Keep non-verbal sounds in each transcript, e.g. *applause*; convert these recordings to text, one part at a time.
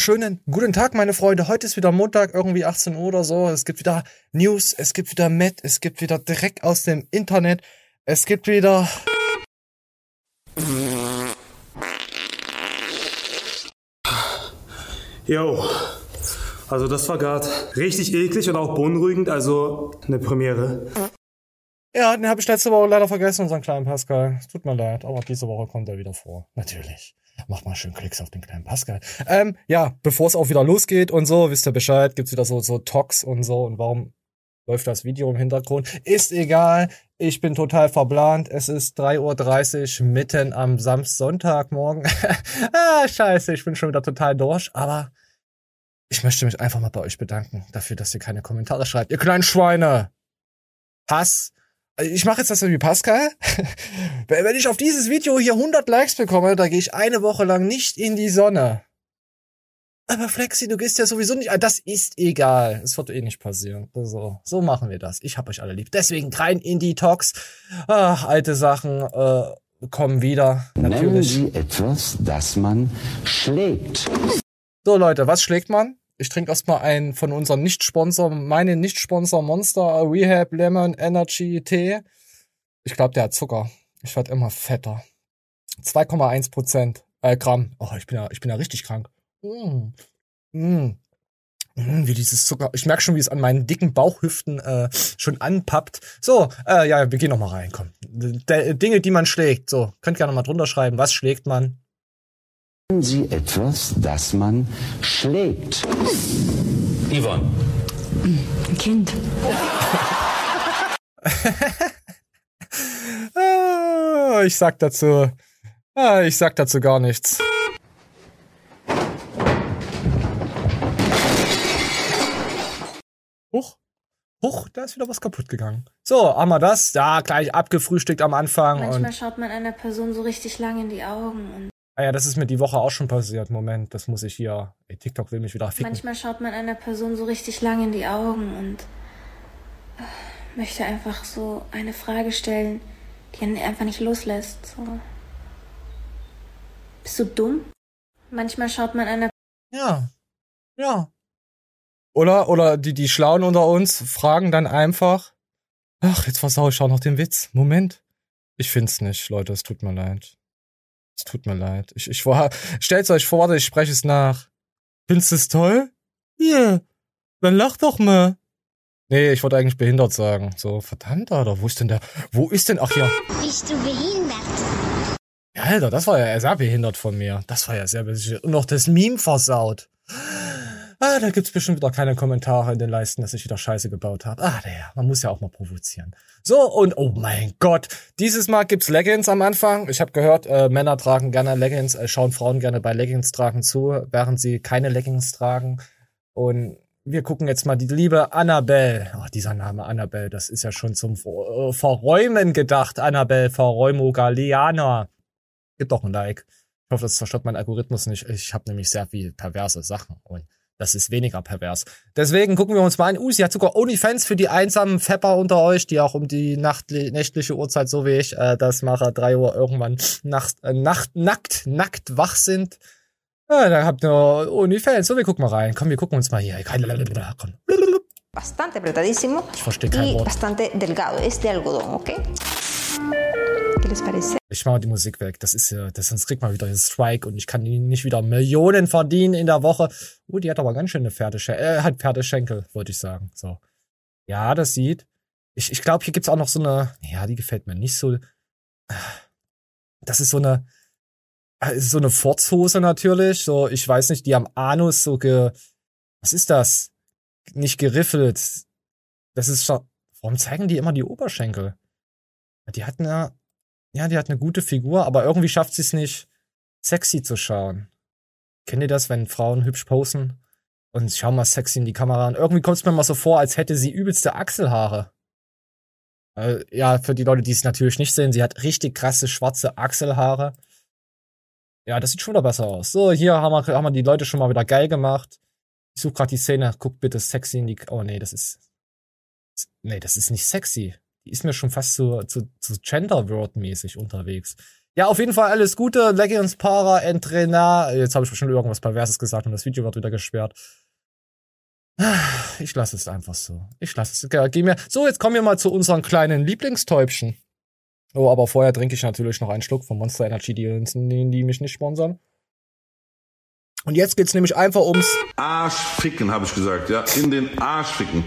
Wunderschönen guten Tag, meine Freunde. Heute ist wieder Montag, irgendwie 18 Uhr oder so. Es gibt wieder News, es gibt wieder Met, es gibt wieder Dreck aus dem Internet, es gibt wieder. Jo, also das war gerade richtig eklig und auch beunruhigend, also eine Premiere. Ja, den habe ich letzte Woche leider vergessen, unseren kleinen Pascal. Es tut mir leid, aber diese Woche kommt er wieder vor. Natürlich. Mach mal schön Klicks auf den kleinen Pascal. Ähm, ja, bevor es auch wieder losgeht und so, wisst ihr Bescheid, gibt's wieder so, so Talks und so und warum läuft das Video im Hintergrund? Ist egal. Ich bin total verblant. Es ist 3.30 Uhr mitten am Samstagmorgen. *laughs* ah, scheiße, ich bin schon wieder total durch, aber ich möchte mich einfach mal bei euch bedanken dafür, dass ihr keine Kommentare schreibt. Ihr kleinen Schweine! Hass ich mache jetzt das wie Pascal. *laughs* Wenn ich auf dieses Video hier 100 Likes bekomme, da gehe ich eine Woche lang nicht in die Sonne. Aber Flexi, du gehst ja sowieso nicht. Das ist egal. Es wird eh nicht passieren. So, so machen wir das. Ich hab euch alle lieb. Deswegen rein in die Talks. Ach, alte Sachen äh, kommen wieder. Natürlich. Nennen Sie etwas, das man schlägt. So Leute, was schlägt man? Ich trinke erstmal einen von unseren Nicht-Sponsor, meine Nicht-Sponsor Monster Rehab Lemon Energy Tee. Ich glaube, der hat Zucker. Ich werde immer fetter. 2,1 Prozent äh, Gramm. Oh, ich bin ja, ich bin ja richtig krank. Mm. Mm. Mm, wie dieses Zucker. Ich merke schon, wie es an meinen dicken Bauchhüften äh, schon anpappt. So, äh, ja, wir gehen noch mal rein. Komm. D Dinge, die man schlägt. So, könnt gerne mal drunter schreiben. Was schlägt man? Sie etwas, das man schlägt. Yvonne. Ein Kind. Ah, ich sag dazu. Ah, ich sag dazu gar nichts. Huch. Huch, da ist wieder was kaputt gegangen. So, haben wir das? Ja, gleich abgefrühstückt am Anfang. Manchmal und schaut man einer Person so richtig lang in die Augen und Ah ja, das ist mir die Woche auch schon passiert. Moment, das muss ich hier. Ey, TikTok will mich wieder ficken. manchmal schaut man einer Person so richtig lang in die Augen und äh, möchte einfach so eine Frage stellen, die einen einfach nicht loslässt. So. Bist du dumm? Manchmal schaut man einer Ja. Ja. Oder, oder die, die Schlauen unter uns fragen dann einfach, ach, jetzt versau ich auch noch den Witz. Moment. Ich find's nicht, Leute, es tut mir leid. Es tut mir leid. Ich, ich war, stellt's euch vor, ich spreche es nach. Findest du es toll? Ja. Yeah. Dann lach doch mal. Nee, ich wollte eigentlich behindert sagen. So, verdammt, Alter, wo ist denn der, wo ist denn, ach ja. Bist du behindert? Ja, Alter, das war ja sehr behindert von mir. Das war ja sehr behindert. Und noch das Meme versaut. Ah, da gibt's bestimmt wieder keine Kommentare in den Leisten, dass ich wieder Scheiße gebaut habe. Ah, der, man muss ja auch mal provozieren. So, und oh mein Gott, dieses Mal gibt's Leggings am Anfang. Ich habe gehört, äh, Männer tragen gerne Leggings, äh, schauen Frauen gerne bei Leggings tragen zu, während sie keine Leggings tragen. Und wir gucken jetzt mal die liebe Annabelle. Ach, dieser Name Annabelle, das ist ja schon zum Ver äh, Verräumen gedacht. Annabelle Verräumo Galeana. Gib doch ein Like. Ich hoffe, das zerstört mein Algorithmus nicht. Ich habe nämlich sehr viel perverse Sachen und das ist weniger pervers. Deswegen gucken wir uns mal an. Uh, sie hat sogar OnlyFans für die einsamen Fepper unter euch, die auch um die nachtli- nächtliche Uhrzeit, so wie ich, äh, das mache, drei Uhr irgendwann nacht, äh, nacht, nackt, nackt wach sind. Ja, dann habt ihr OnlyFans. So, wir gucken mal rein. Komm, wir gucken uns mal hier. Komm. bastante apretadísimo Ich verstehe kein Wort. bastante delgado. Es de algodón, ¿ok? ¿Qué les parece? Ich mach mal die Musik weg. Das ist ja, das sonst kriegt man wieder einen Strike und ich kann nicht wieder Millionen verdienen in der Woche. Uh, die hat aber ganz schöne Pferdeschenkel, äh, hat Pferdeschenkel, wollte ich sagen. So. Ja, das sieht. Ich, ich glaube, hier gibt's auch noch so eine, ja, die gefällt mir nicht so. Das ist so eine, äh, ist so eine Forzhose natürlich. So, ich weiß nicht, die am Anus so ge, was ist das? Nicht geriffelt. Das ist schon, warum zeigen die immer die Oberschenkel? Die hat eine, ja, die hat eine gute Figur, aber irgendwie schafft sie es nicht, sexy zu schauen. Kennt ihr das, wenn Frauen hübsch posen und schauen mal sexy in die Kamera an? Irgendwie kommt es mir mal so vor, als hätte sie übelste Achselhaare. Äh, ja, für die Leute, die es natürlich nicht sehen, sie hat richtig krasse schwarze Achselhaare. Ja, das sieht schon wieder besser aus. So, hier haben wir, haben wir die Leute schon mal wieder geil gemacht. Ich suche gerade die Szene, guck bitte sexy in die. Oh nee, das ist. Nee, das ist nicht sexy. Die ist mir schon fast zu, zu, zu Gender-Word-mäßig unterwegs. Ja, auf jeden Fall alles Gute. Legions Para Entrenar. Jetzt habe ich bestimmt irgendwas Perverses gesagt und das Video wird wieder gesperrt. Ich lasse es einfach so. Ich lasse es. Ja, Geh mir. So, jetzt kommen wir mal zu unseren kleinen Lieblingstäubchen. Oh, aber vorher trinke ich natürlich noch einen Schluck von Monster Energy, die, die, mich nicht sponsern. Und jetzt geht's nämlich einfach ums. Arsch ficken, habe ich gesagt, ja. In den Arsch ficken.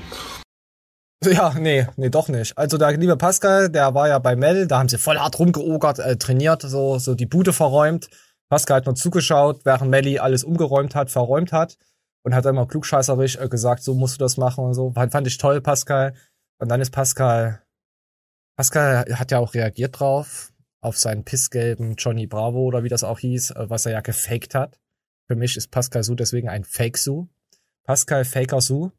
Ja, nee, nee, doch nicht. Also der liebe Pascal, der war ja bei Mel, da haben sie voll hart rumgeogert, äh, trainiert, so, so die Bude verräumt. Pascal hat nur zugeschaut, während Melly alles umgeräumt hat, verräumt hat. Und hat immer klugscheißerisch äh, gesagt, so musst du das machen und so. Fand, fand ich toll, Pascal. Und dann ist Pascal, Pascal hat ja auch reagiert drauf, auf seinen pissgelben Johnny Bravo oder wie das auch hieß, äh, was er ja gefaked hat. Für mich ist Pascal Su deswegen ein Fake-Su. Pascal Faker Su.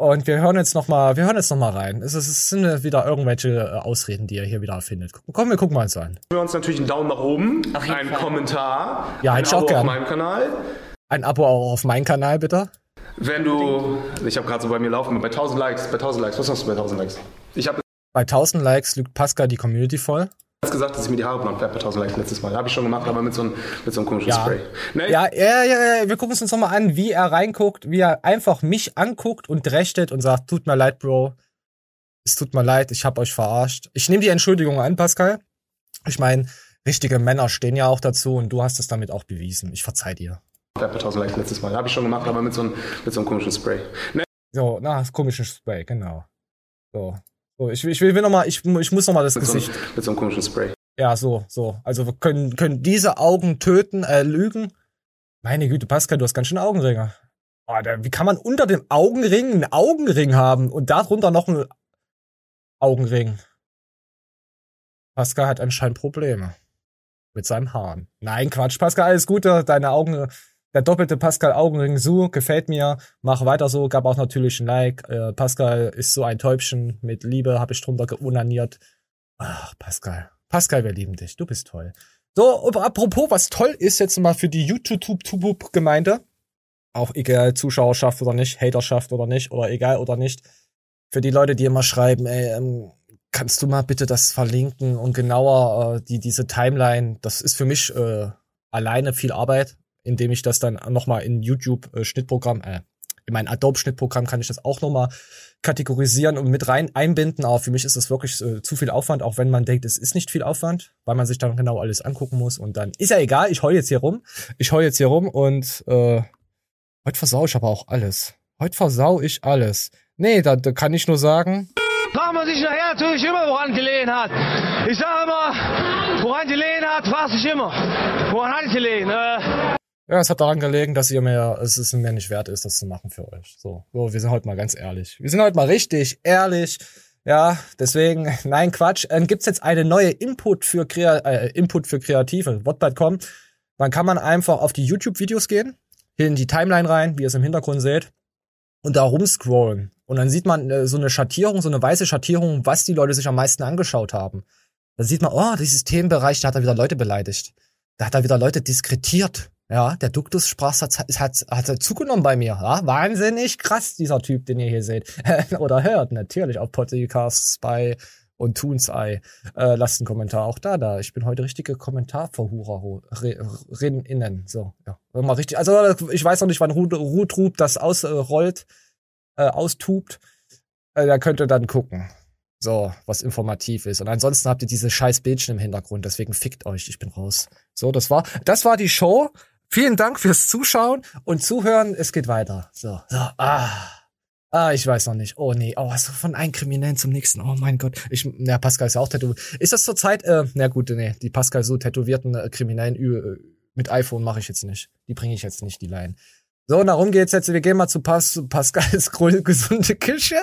Und wir hören jetzt noch mal, wir hören jetzt noch mal rein. Es, ist, es sind wieder irgendwelche äh, Ausreden, die er hier wieder erfindet. Komm, wir gucken mal uns an. wir uns natürlich einen Daumen nach oben, jeden einen Fall. Kommentar, Ja, ein Abo auf meinem Kanal. Ein Abo auch auf meinen Kanal, bitte. Wenn du, ich habe gerade so bei mir laufen, bei 1000 Likes, bei 1000 Likes, was machst du bei 1000 Likes? Ich habe Bei 1000 Likes lügt Pascal die Community voll. Jetzt gesagt, dass ich mir die Haare blond färbe bei 1000 Likes letztes Mal. Habe ich schon gemacht, aber mit so einem, mit so einem komischen Ja. Spray. Ne? Ja, ja, ja, ja, wir gucken uns jetzt noch mal an, wie er reinguckt, wie er einfach mich anguckt und rechtet und sagt, tut mir leid, Bro. Es tut mir leid, ich hab euch verarscht. Ich nehme die Entschuldigung an, Pascal. Ich meine, richtige Männer stehen ja auch dazu und du hast es damit auch bewiesen. Ich verzeih dir. färbe bei 1000 Likes letztes Mal. Habe ich schon gemacht, aber mit so einem, mit so einem komischen Spray. Ne? So, na, das komische Spray, genau. So. So, ich, ich will, will noch mal, ich, ich muss noch mal das Mit so, Gesicht. mit so einem komischen Spray. Ja, so, so. Also wir können, können diese Augen töten, äh, lügen. Meine Güte, Pascal, du hast ganz schön Augenringe. Oh, da, wie kann man unter dem Augenring einen Augenring haben und darunter noch einen Augenring? Pascal hat anscheinend Probleme mit seinem Haaren. Nein, Quatsch, Pascal, alles Gute. Deine Augen, der doppelte Pascal Augenring so gefällt mir. Mach weiter so. Gab auch natürlich ein Like. Äh, Pascal ist so ein Täubchen mit Liebe, habe ich drunter geunaniert. Ach, Pascal. Pascal, wir lieben dich. Du bist toll. So, apropos, was toll ist jetzt mal für die YouTube-Gemeinde, auch egal Zuschauerschaft oder nicht, Haterschaft oder nicht, oder egal oder nicht, für die Leute, die immer schreiben, ey, ähm, kannst du mal bitte das verlinken und genauer äh, die diese Timeline, das ist für mich äh, alleine viel Arbeit, indem ich das dann nochmal in YouTube äh, äh, in mein Adobe Schnittprogramm kann ich das auch nochmal kategorisieren und mit rein einbinden, aber für mich ist das wirklich äh, zu viel Aufwand, auch wenn man denkt, es ist nicht viel Aufwand, weil man sich dann genau alles angucken muss und dann ist ja egal, ich heul jetzt hier rum, ich heul jetzt hier rum und äh, heute versau ich aber auch alles. Heute versau ich alles. Nee, da, da kann ich nur sagen, fragt man sich nachher natürlich immer, woran gelegen hat. Ich sage immer, woran gelegen hat, fragt sich immer. Woran hat es gelegen? Äh, Ja, es hat daran gelegen, dass ihr mir, es ist mir nicht wert ist, das zu machen für euch. So, so wir sind heute mal ganz ehrlich. Wir sind heute mal richtig ehrlich. Ja, deswegen, *laughs* nein, Quatsch. Ähm, gibt's jetzt eine neue Input für, Krea äh, Input für Kreative, kommen. Dann kann man einfach auf die YouTube-Videos gehen, hier in die Timeline rein, wie ihr es im Hintergrund seht, und da rumscrollen. Und dann sieht man äh, so eine Schattierung, so eine weiße Schattierung, was die Leute sich am meisten angeschaut haben. Da sieht man, oh, dieses Themenbereich, da hat er wieder Leute beleidigt. Da hat er wieder Leute diskretiert. Ja, der Duktus-Sprach hat, hat, hat zugenommen bei mir. Ja, wahnsinnig krass, dieser Typ, den ihr hier seht. *laughs* Oder hört, natürlich, auf Podcasts bei und Toons Eye. Äh, lasst einen Kommentar auch da, da. Ich bin heute richtige Kommentarverhurer innen. So, ja. Mal richtig. Also, ich weiß noch nicht, wann Rutrub das ausrollt, äh, austubt. Äh, da könnt ihr dann gucken. So, was informativ ist. Und ansonsten habt ihr diese scheiß Bildchen im Hintergrund, deswegen fickt euch, ich bin raus. So, das war, das war die Show. Vielen Dank fürs Zuschauen und Zuhören. Es geht weiter. So, so, ah. Ah, ich weiß noch nicht. Oh nee, oh, was von einem Kriminellen zum nächsten. Oh mein Gott. Ich, na, Pascal ist ja auch tätowiert. Ist das zurzeit, äh, na gut, nee, die Pascal so tätowierten äh, Kriminellen äh, mit iPhone mache ich jetzt nicht. Die bringe ich jetzt nicht, die Line. So, und darum geht's jetzt. Wir gehen mal zu Pas Pascals *laughs* gesunde Küche.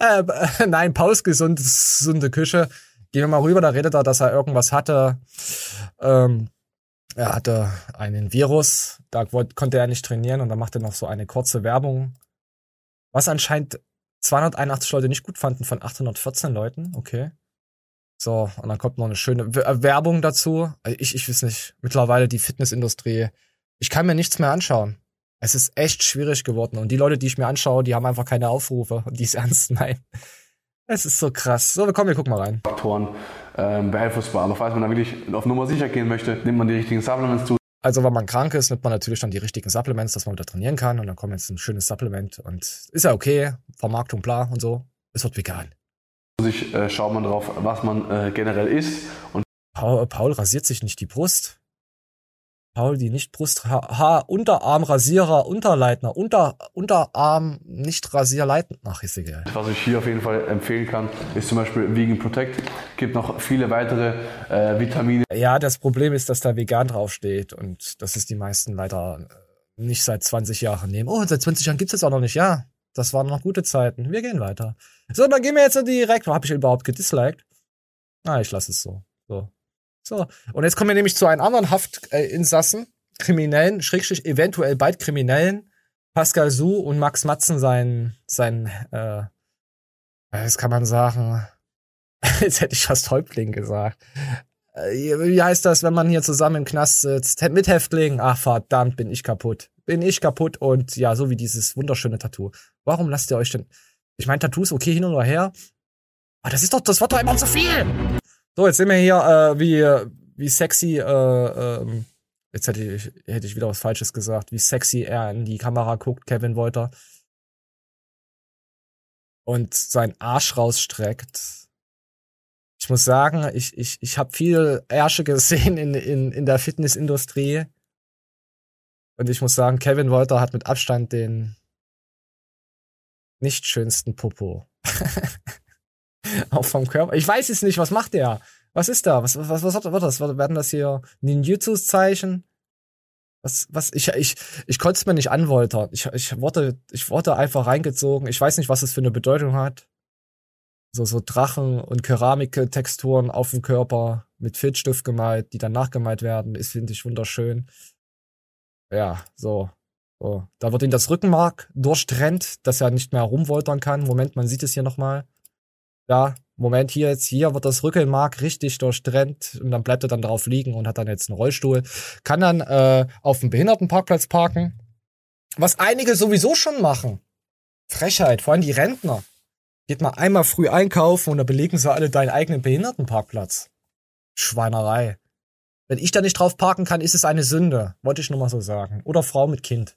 Äh, äh, *laughs* nein, Pauls gesunde, gesunde Küche. Gehen wir mal rüber, da redet er, dass er irgendwas hatte. Ähm, er hatte einen Virus, da konnte er nicht trainieren und dann macht er noch so eine kurze Werbung. Was anscheinend 281 Leute nicht gut fanden von 814 Leuten, okay. So, und dann kommt noch eine schöne äh, Werbung dazu. Ich, ich weiß nicht, mittlerweile die Fitnessindustrie, ich kann mir nichts mehr anschauen. Es ist echt schwierig geworden. Und die Leute, die ich mir anschaue, die haben einfach keine Aufrufe, die es *laughs* ernst meinen. Es ist so krass. So, komm, wir gucken mal rein. Ähm, beeinflussbar. Aber falls man da wirklich auf Nummer sicher gehen möchte, nimmt man die richtigen Supplements zu. Also, wenn man krank ist, nimmt man natürlich dann die richtigen Supplements, dass man wieder trainieren kann. Und dann kommt jetzt ein schönes Supplement. Und ist ja okay. Vermarktung, bla und so. Es wird vegan. Sich äh, schaut man drauf, was man äh, generell isst. Und Paul, Paul rasiert sich nicht die Brust. Paul, die nicht Brust, Haar, Haar Unterarm, Rasierer, Unterleitner, Unter, Unterarm, nicht Rasierleitend. Ach, ist egal. was ich hier auf jeden Fall empfehlen kann, ist zum Beispiel Vegan Protect. Gibt noch viele weitere äh, Vitamine. Ja, das Problem ist, dass da vegan draufsteht und das ist die meisten leider nicht seit 20 Jahren nehmen. Oh, seit 20 Jahren gibt's das auch noch nicht. Ja, das waren noch gute Zeiten. Wir gehen weiter. So, dann gehen wir jetzt direkt. Habe ich überhaupt gedisliked? Ah, ich lasse es so. So. So. Und jetzt kommen wir nämlich zu einem anderen Haftinsassen, Kriminellen, Schrägstrich, eventuell bald Kriminellen. Pascal Su und Max Matzen sein, sein, äh, das kann man sagen, *laughs* jetzt hätte ich fast Häuptling gesagt. Äh, Wie heißt das, wenn man hier zusammen im Knast sitzt? Mit Häftlingen? Ach, verdammt, bin ich kaputt. Bin ich kaputt und ja, so wie dieses wunderschöne Tattoo. Warum lasst ihr euch denn, ich meine, Tattoos okay hin und her, aber das ist doch, das wird doch immer zu viel. So, jetzt sehen wir hier, äh, wie, wie sexy, äh, ähm, jetzt hätte ich, hätte ich wieder was Falsches gesagt, wie sexy er in die Kamera guckt, Kevin Wolter. Und seinen Arsch rausstreckt. Ich muss sagen, ich, ich, ich habe viel Ärsche gesehen in, in, in der Fitnessindustrie. Und ich muss sagen, Kevin Wolter hat mit Abstand den nicht schönsten Popo. *laughs* *laughs* Auch vom Körper. Ich weiß es nicht, was macht der? Was ist da? Was, was, was wird das? Werden das hier Ninjutsus-Zeichen? Was, was, ich, ich, ich konnte es mir nicht anwoltern. Ich, ich wurde, ich wurde einfach reingezogen. Ich weiß nicht, was es für eine Bedeutung hat. So, so Drachen und Keramiktexturen auf dem Körper mit Filzstift gemalt, die dann nachgemalt werden, ist, finde ich, wunderschön. Ja, so. so. Da wird ihm das Rückenmark durchtrennt, dass er nicht mehr rumwoltern kann. Moment, man sieht es hier nochmal. Ja, Moment, hier jetzt, hier wird das Rückenmark richtig durchtrennt und dann bleibt er dann drauf liegen und hat dann jetzt einen Rollstuhl. Kann dann äh, auf dem Behindertenparkplatz parken. Was einige sowieso schon machen. Frechheit, vor allem die Rentner. Geht mal einmal früh einkaufen und dann belegen sie alle deinen eigenen Behindertenparkplatz. Schweinerei. Wenn ich da nicht drauf parken kann, ist es eine Sünde. Wollte ich nur mal so sagen. Oder Frau mit Kind.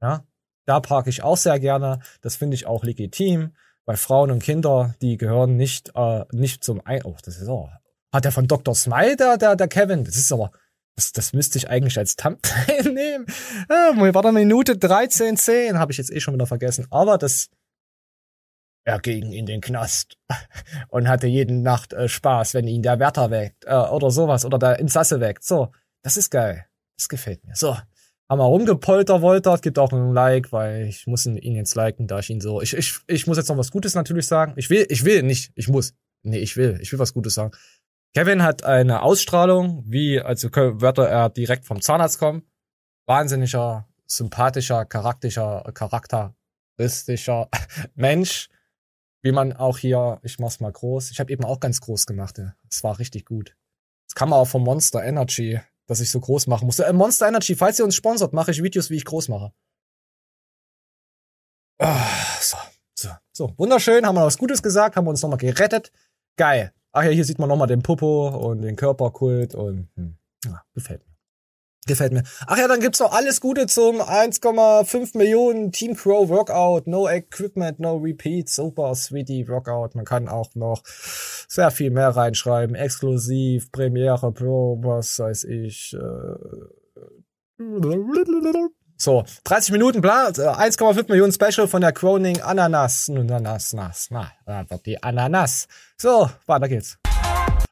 Ja, da parke ich auch sehr gerne. Das finde ich auch legitim bei Frauen und Kinder, die gehören nicht, äh, nicht zum Ein. Oh, das ist auch. Hat der von Dr. Smile, der, der, der Kevin? Das ist aber. Das, das müsste ich eigentlich als Thumbnail *laughs* nehmen. Ah, war da Minute 13, 10, habe ich jetzt eh schon wieder vergessen. Aber das. Er ging in den Knast *laughs* und hatte jeden Nacht äh, Spaß, wenn ihn der Wärter weckt äh, oder sowas oder der Insasse weckt. So, das ist geil. Das gefällt mir. So, haben wir rumgepolterwoltert, gibt auch ein Like, weil ich muss ihn jetzt liken, da ich ihn so. Ich, ich, ich muss jetzt noch was Gutes natürlich sagen. Ich will, ich will nicht, ich muss. Nee, ich will, ich will was Gutes sagen. Kevin hat eine Ausstrahlung, wie, also würde er direkt vom Zahnarzt kommen. Wahnsinniger, sympathischer, charakterischer, charakteristischer *laughs* Mensch. Wie man auch hier, ich mach's mal groß. Ich habe eben auch ganz groß gemacht. Es war richtig gut. Das kann man auch vom Monster Energy dass ich so groß machen musste. Äh, Monster Energy, falls ihr uns sponsort, mache ich Videos, wie ich groß mache. Ah, so, so, so. Wunderschön, haben wir was Gutes gesagt, haben wir uns nochmal gerettet. Geil. Ach ja, hier sieht man nochmal den Popo und den Körperkult und hm, ja, gefällt mir. Gefällt mir. Ach ja, dann gibt's noch alles Gute zum 1,5 Millionen Team Crow Workout. No Equipment, no Repeats. Super sweetie Workout. Man kann auch noch sehr viel mehr reinschreiben. Exklusiv, Premiere Pro, was weiß ich. Äh, so, 30 Minuten, bla, 1,5 Millionen Special von der Croning Ananas. Ananas, nas, na, die Ananas. So, weiter geht's.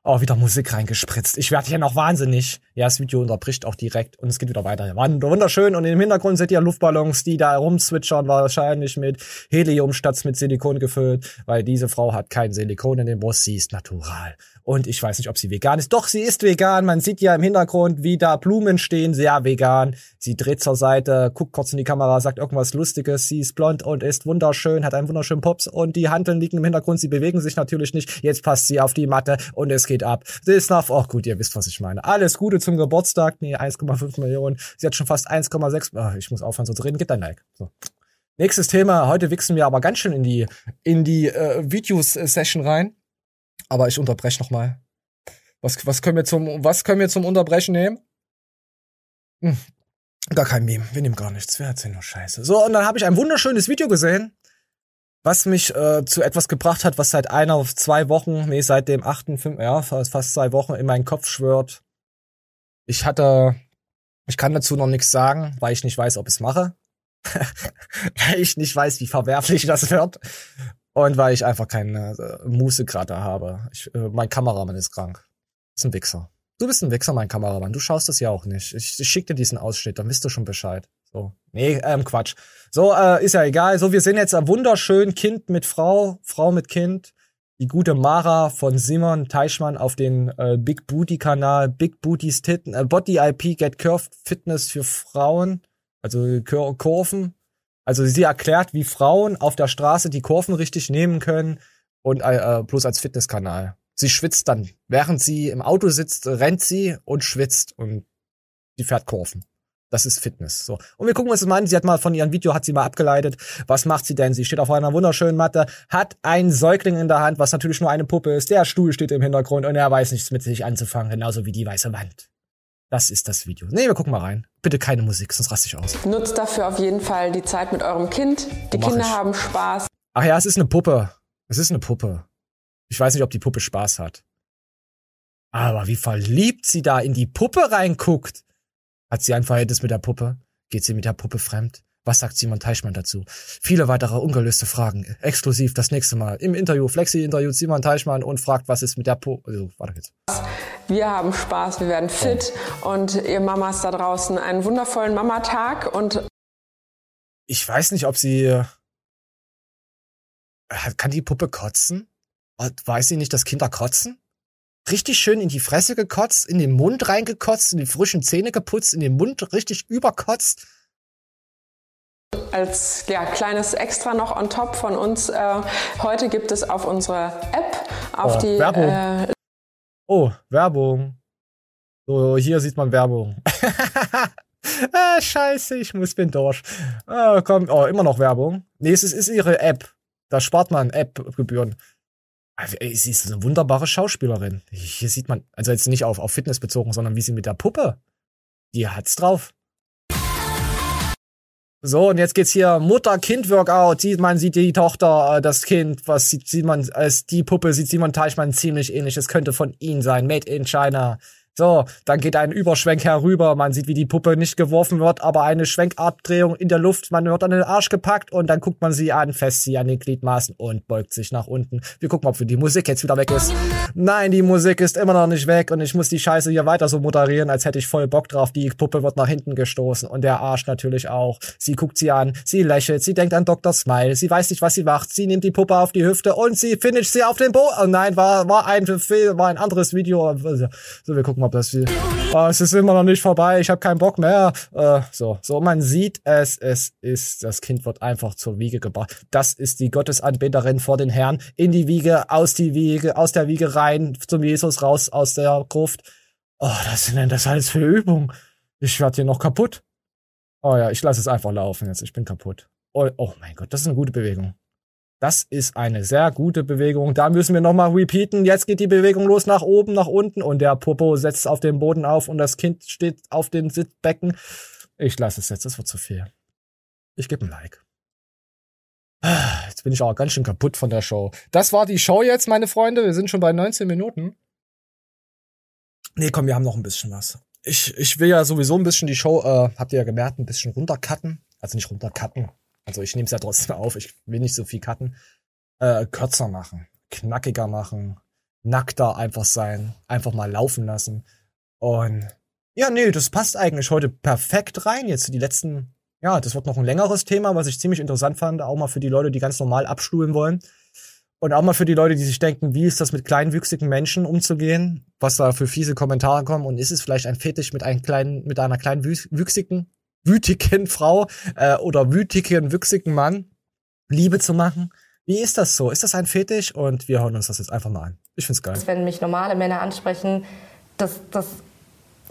Oh, wieder Musik reingespritzt. Ich werde hier noch wahnsinnig. Ja, das Video unterbricht auch direkt und es geht wieder weiter. Wunderschön. Und im Hintergrund seht ihr Luftballons, die da rumzwitschern, wahrscheinlich mit Helium statt mit Silikon gefüllt, weil diese Frau hat kein Silikon in dem Brust, sie ist natural. Und ich weiß nicht, ob sie vegan ist. Doch, sie ist vegan. Man sieht ja im Hintergrund, wie da Blumen stehen, sehr vegan. Sie dreht zur Seite, guckt kurz in die Kamera, sagt irgendwas Lustiges. Sie ist blond und ist wunderschön, hat einen wunderschönen Pops und die Handeln liegen im Hintergrund. Sie bewegen sich natürlich nicht. Jetzt passt sie auf die Matte und es geht ab. Sie ist nach, oh gut, ihr wisst, was ich meine. Alles Gute zum Geburtstag. Nee, 1,5 Millionen. Sie hat schon fast 1,6. Oh, ich muss aufhören so zu reden. Gib dein Like. So. Nächstes Thema. Heute wichsen wir aber ganz schön in die, in die äh, Videos-Session rein. Aber ich unterbreche noch mal. Was, was können wir zum, was können wir zum Unterbrechen nehmen? Hm, gar kein Meme. Wir nehmen gar nichts. Wir erzählen nur Scheiße. So, und dann habe ich ein wunderschönes Video gesehen, was mich äh, zu etwas gebracht hat, was seit einer, zwei Wochen, nee, seit dem achten, fünf, ja, fast zwei Wochen in meinen Kopf schwört. Ich hatte, ich kann dazu noch nichts sagen, weil ich nicht weiß, ob ich es mache. *laughs* weil ich nicht weiß, wie verwerflich das wird. Und weil ich einfach keine äh, Muße gerade habe. Ich, äh, mein Kameramann ist krank. Ist ein Wichser. Du bist ein Wichser, mein Kameramann. Du schaust das ja auch nicht. Ich, ich schick dir diesen Ausschnitt, dann wisst du schon Bescheid. So. Nee, ähm, Quatsch. So, äh, ist ja egal. So, wir sehen jetzt wunderschön Kind mit Frau, Frau mit Kind. Die gute Mara von Simon Teichmann auf den äh, Big Booty Kanal, Big Booties Titten, äh, Body IP Get Curved Fitness für Frauen, also Kur Kurven. Also sie erklärt, wie Frauen auf der Straße die Kurven richtig nehmen können und äh, äh bloß als Fitnesskanal. Sie schwitzt dann, während sie im Auto sitzt, rennt sie und schwitzt und sie fährt Kurven. Das ist Fitness. So. Und wir gucken uns das mal an. Sie hat mal von ihrem Video, hat sie mal abgeleitet. Was macht sie denn? Sie steht auf einer wunderschönen Matte, hat ein Säugling in der Hand, was natürlich nur eine Puppe ist. Der Stuhl steht im Hintergrund und er weiß nichts mit sich anzufangen, genauso wie die weiße Wand. Das ist das Video. Nee, wir gucken mal rein. Bitte keine Musik, sonst raste ich aus. Nutzt dafür auf jeden Fall die Zeit mit eurem Kind. Die Kinder ich. haben Spaß. Ach ja, es ist eine Puppe. Es ist eine Puppe. Ich weiß nicht, ob die Puppe Spaß hat. Aber wie verliebt sie da in die Puppe reinguckt. Hat sie ein Verhältnis mit der Puppe? Geht sie mit der Puppe fremd? Was sagt Simon Teichmann dazu? Viele weitere ungelöste Fragen. Exklusiv das nächste Mal im Interview. Flexi interviewt Simon Teichmann und fragt, was ist mit der Puppe. Also, warte jetzt. Wir haben Spaß, wir werden fit oh. und ihr Mamas da draußen einen wundervollen Mamatag und ich weiß nicht, ob sie äh, kann die Puppe kotzen? Weiß sie nicht, dass Kinder kotzen? Richtig schön in die Fresse gekotzt, in den Mund reingekotzt, in die frischen Zähne geputzt, in den Mund richtig überkotzt. Als ja, kleines Extra noch on top von uns. Äh, heute gibt es auf unserer App, auf oh, die. Werbung. Äh, oh, Werbung. So, hier sieht man Werbung. *laughs* ah, scheiße, ich muss bin durch. Ah, komm, oh, immer noch Werbung. Nee, es ist, ist ihre App. Da spart man App-Gebühren. Also, sie ist eine wunderbare Schauspielerin. Hier sieht man, also jetzt nicht auf, auf Fitness bezogen, sondern wie sie mit der Puppe, die hat's drauf. So, und jetzt geht's hier Mutter-Kind-Workout. Sieht man, sieht die Tochter, äh, das Kind, was sieht, sieht man, als die Puppe sieht Simon Teichmann ziemlich ähnlich. Es könnte von ihm sein. Made in China. So, dann geht ein Überschwenk herüber. Man sieht, wie die Puppe nicht geworfen wird, aber eine Schwenkartdrehung in der Luft. Man wird an den Arsch gepackt und dann guckt man sie an, fest sie an den Gliedmaßen und beugt sich nach unten. Wir gucken, ob die Musik jetzt wieder weg ist. Nein, die Musik ist immer noch nicht weg und ich muss die Scheiße hier weiter so moderieren, als hätte ich voll Bock drauf. Die Puppe wird nach hinten gestoßen und der Arsch natürlich auch. Sie guckt sie an, sie lächelt, sie denkt an Dr. Smile, sie weiß nicht, was sie macht. Sie nimmt die Puppe auf die Hüfte und sie finisht sie auf den Boden. Oh nein, war, war ein, war ein anderes Video. So, wir gucken gucken, ob das wie. Oh, es ist immer noch nicht vorbei, ich habe keinen Bock mehr. Äh, so, so, man sieht es, es ist, das Kind wird einfach zur Wiege gebracht. Das ist die Gottesanbeterin vor den Herrn. In die Wiege, aus die Wiege, aus der Wiege rein, zum Jesus raus aus der Gruft. Oh, was sind denn das alles für Übungen? Ich werd hier noch kaputt. Oh ja, ich lasse es einfach laufen jetzt. Ich bin kaputt. Oh, oh mein Gott, das ist eine gute Bewegung. Das ist eine sehr gute Bewegung. Da müssen wir nochmal repeaten. Jetzt geht die Bewegung los nach oben, nach unten und der Popo setzt auf den Boden auf und das Kind steht auf den Sitzbecken. Ich lasse es jetzt, das wird zu viel. Ich gebe ein Like. Jetzt bin ich auch ganz schön kaputt von der Show. Das war die Show jetzt, meine Freunde. Wir sind schon bei 19 Minuten. Nee, komm, wir haben noch ein bisschen was. Ich, ich will ja sowieso ein bisschen die Show, äh, habt ihr ja gemerkt, ein bisschen runtercutten. Also nicht runtercutten, also ich nehme es ja trotzdem auf, ich will nicht so viel cutten, äh, kürzer machen, knackiger machen, nackter einfach sein, einfach mal laufen lassen. Und ja, nee, das passt eigentlich heute perfekt rein. Jetzt die letzten, ja, das wird noch ein längeres Thema, was ich ziemlich interessant fand, auch mal für die Leute, die ganz normal abstuhlen wollen. Und auch mal für die Leute, die sich denken, wie ist das mit kleinwüchsigen Menschen umzugehen, was da für fiese Kommentare kommen und ist es vielleicht ein Fetisch mit einem kleinen, mit einer kleinen wüchsigen wütigen Frau äh, oder wütigen, wüchsigen Mann Liebe zu machen. Wie ist das so? Ist das ein Fetisch? Und wir hören uns das jetzt einfach mal an. Ich find's geil. Wenn mich normale Männer ansprechen, dass das